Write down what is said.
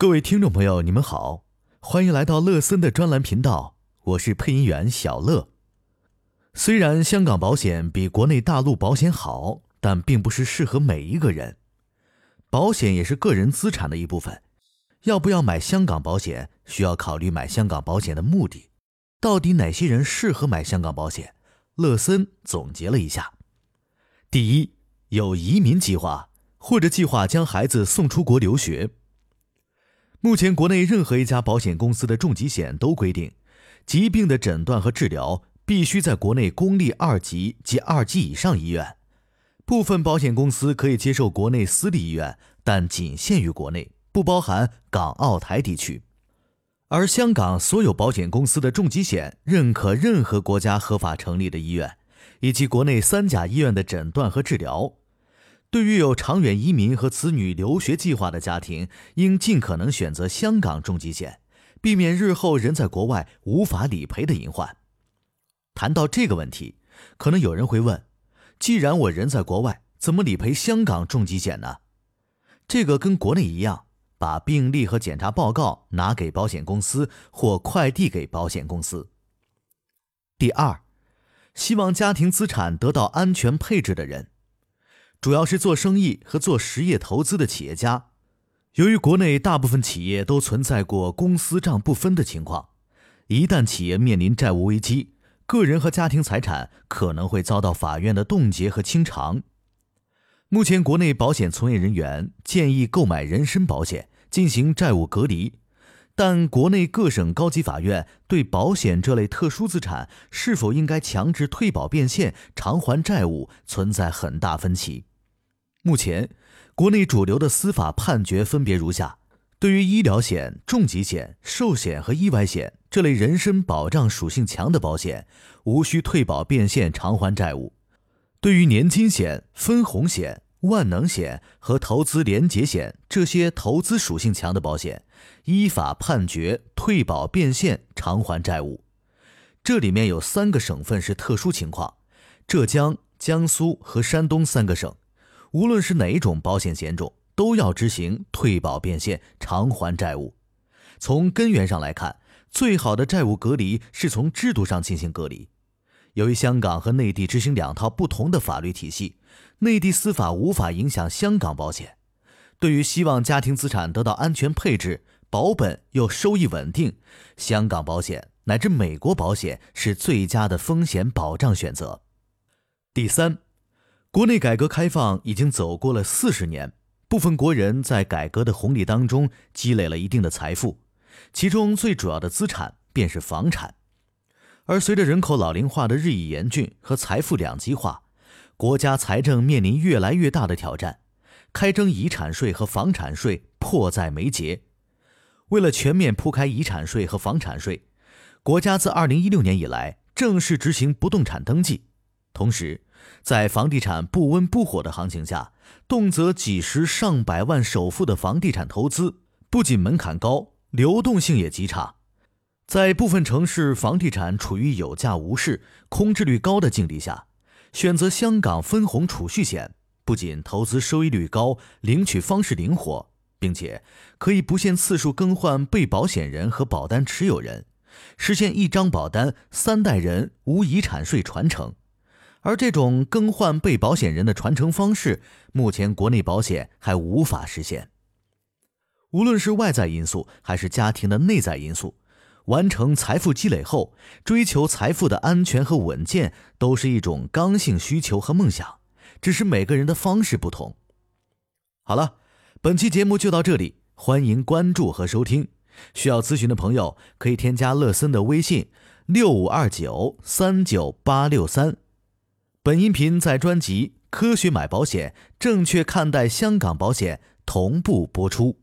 各位听众朋友，你们好，欢迎来到乐森的专栏频道，我是配音员小乐。虽然香港保险比国内大陆保险好，但并不是适合每一个人。保险也是个人资产的一部分，要不要买香港保险，需要考虑买香港保险的目的。到底哪些人适合买香港保险？乐森总结了一下：第一，有移民计划或者计划将孩子送出国留学。目前，国内任何一家保险公司的重疾险都规定，疾病的诊断和治疗必须在国内公立二级及二级以上医院。部分保险公司可以接受国内私立医院，但仅限于国内，不包含港澳台地区。而香港所有保险公司的重疾险认可任何国家合法成立的医院，以及国内三甲医院的诊断和治疗。对于有长远移民和子女留学计划的家庭，应尽可能选择香港重疾险，避免日后人在国外无法理赔的隐患。谈到这个问题，可能有人会问：既然我人在国外，怎么理赔香港重疾险呢？这个跟国内一样，把病历和检查报告拿给保险公司或快递给保险公司。第二，希望家庭资产得到安全配置的人。主要是做生意和做实业投资的企业家，由于国内大部分企业都存在过公司账不分的情况，一旦企业面临债务危机，个人和家庭财产可能会遭到法院的冻结和清偿。目前，国内保险从业人员建议购买人身保险进行债务隔离，但国内各省高级法院对保险这类特殊资产是否应该强制退保变现偿还债务存在很大分歧。目前，国内主流的司法判决分别如下：对于医疗险、重疾险、寿险和意外险这类人身保障属性强的保险，无需退保变现偿还债务；对于年金险、分红险、万能险和投资连结险这些投资属性强的保险，依法判决退保变现偿还债务。这里面有三个省份是特殊情况：浙江、江苏和山东三个省。无论是哪一种保险险种，都要执行退保变现偿还债务。从根源上来看，最好的债务隔离是从制度上进行隔离。由于香港和内地执行两套不同的法律体系，内地司法无法影响香港保险。对于希望家庭资产得到安全配置、保本又收益稳定，香港保险乃至美国保险是最佳的风险保障选择。第三。国内改革开放已经走过了四十年，部分国人在改革的红利当中积累了一定的财富，其中最主要的资产便是房产。而随着人口老龄化的日益严峻和财富两极化，国家财政面临越来越大的挑战，开征遗产税和房产税迫在眉睫。为了全面铺开遗产税和房产税，国家自二零一六年以来正式执行不动产登记，同时。在房地产不温不火的行情下，动辄几十上百万首付的房地产投资，不仅门槛高，流动性也极差。在部分城市房地产处于有价无市、空置率高的境地下，选择香港分红储蓄险，不仅投资收益率高，领取方式灵活，并且可以不限次数更换被保险人和保单持有人，实现一张保单三代人无遗产税传承。而这种更换被保险人的传承方式，目前国内保险还无法实现。无论是外在因素还是家庭的内在因素，完成财富积累后，追求财富的安全和稳健，都是一种刚性需求和梦想，只是每个人的方式不同。好了，本期节目就到这里，欢迎关注和收听。需要咨询的朋友可以添加乐森的微信：六五二九三九八六三。本音频在专辑《科学买保险，正确看待香港保险》同步播出。